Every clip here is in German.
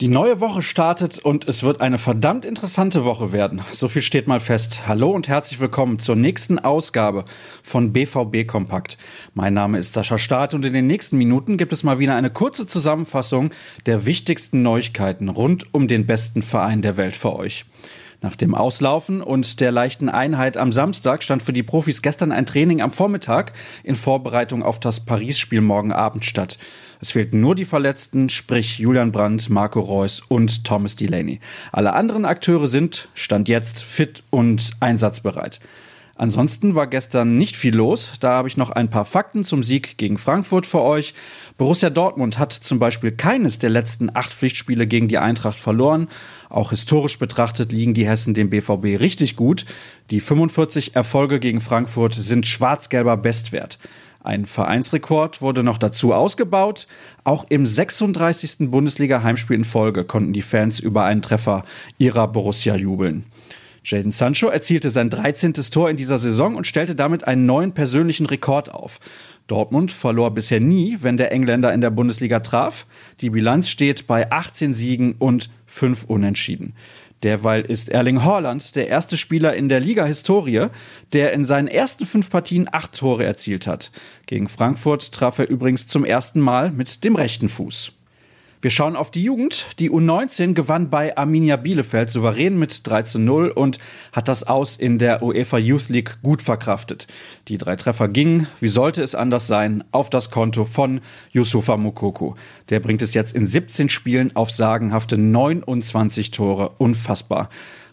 Die neue Woche startet und es wird eine verdammt interessante Woche werden. So viel steht mal fest. Hallo und herzlich willkommen zur nächsten Ausgabe von BVB Kompakt. Mein Name ist Sascha Staat und in den nächsten Minuten gibt es mal wieder eine kurze Zusammenfassung der wichtigsten Neuigkeiten rund um den besten Verein der Welt für euch. Nach dem Auslaufen und der leichten Einheit am Samstag stand für die Profis gestern ein Training am Vormittag in Vorbereitung auf das Paris-Spiel morgen Abend statt. Es fehlten nur die Verletzten, sprich Julian Brandt, Marco Reus und Thomas Delaney. Alle anderen Akteure sind, stand jetzt, fit und einsatzbereit. Ansonsten war gestern nicht viel los. Da habe ich noch ein paar Fakten zum Sieg gegen Frankfurt für euch. Borussia Dortmund hat zum Beispiel keines der letzten acht Pflichtspiele gegen die Eintracht verloren. Auch historisch betrachtet liegen die Hessen dem BVB richtig gut. Die 45 Erfolge gegen Frankfurt sind schwarz-gelber Bestwert. Ein Vereinsrekord wurde noch dazu ausgebaut. Auch im 36. Bundesliga-Heimspiel in Folge konnten die Fans über einen Treffer ihrer Borussia jubeln. Jaden Sancho erzielte sein 13. Tor in dieser Saison und stellte damit einen neuen persönlichen Rekord auf. Dortmund verlor bisher nie, wenn der Engländer in der Bundesliga traf. Die Bilanz steht bei 18 Siegen und 5 Unentschieden. Derweil ist Erling Haaland der erste Spieler in der Liga-Historie, der in seinen ersten fünf Partien acht Tore erzielt hat. Gegen Frankfurt traf er übrigens zum ersten Mal mit dem rechten Fuß. Wir schauen auf die Jugend. Die U19 gewann bei Arminia Bielefeld souverän mit 3 zu 0 und hat das Aus in der UEFA Youth League gut verkraftet. Die drei Treffer gingen, wie sollte es anders sein, auf das Konto von Yusufa Mukoko. Der bringt es jetzt in 17 Spielen auf sagenhafte 29 Tore. Unfassbar.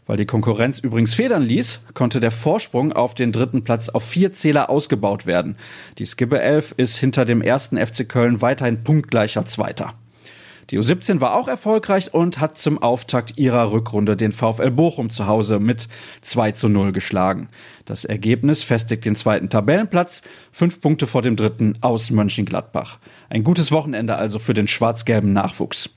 Weil die Konkurrenz übrigens federn ließ, konnte der Vorsprung auf den dritten Platz auf vier Zähler ausgebaut werden. Die Skibbe 11 ist hinter dem ersten FC Köln weiterhin punktgleicher Zweiter. Die U17 war auch erfolgreich und hat zum Auftakt ihrer Rückrunde den VfL Bochum zu Hause mit 2 zu 0 geschlagen. Das Ergebnis festigt den zweiten Tabellenplatz, fünf Punkte vor dem dritten aus Mönchengladbach. Ein gutes Wochenende also für den schwarz-gelben Nachwuchs.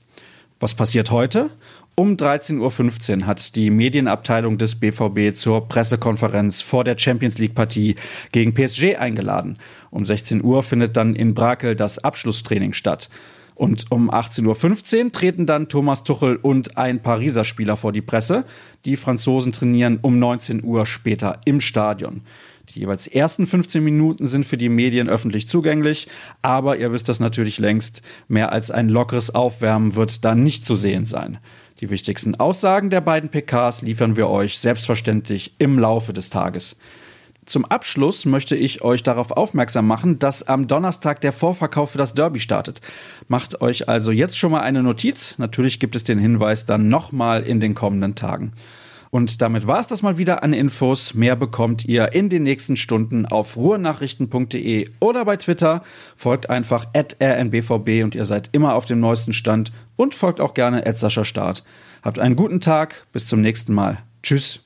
Was passiert heute? Um 13.15 Uhr hat die Medienabteilung des BVB zur Pressekonferenz vor der Champions League Partie gegen PSG eingeladen. Um 16 Uhr findet dann in Brakel das Abschlusstraining statt. Und um 18.15 Uhr treten dann Thomas Tuchel und ein Pariser Spieler vor die Presse. Die Franzosen trainieren um 19 Uhr später im Stadion. Die jeweils ersten 15 Minuten sind für die Medien öffentlich zugänglich, aber ihr wisst das natürlich längst, mehr als ein lockeres Aufwärmen wird da nicht zu sehen sein. Die wichtigsten Aussagen der beiden PKs liefern wir euch selbstverständlich im Laufe des Tages. Zum Abschluss möchte ich euch darauf aufmerksam machen, dass am Donnerstag der Vorverkauf für das Derby startet. Macht euch also jetzt schon mal eine Notiz. Natürlich gibt es den Hinweis dann nochmal in den kommenden Tagen. Und damit war es das mal wieder an Infos. Mehr bekommt ihr in den nächsten Stunden auf ruhrnachrichten.de oder bei Twitter. Folgt einfach at rnbvb und ihr seid immer auf dem neuesten Stand und folgt auch gerne at Sascha Start. Habt einen guten Tag, bis zum nächsten Mal. Tschüss.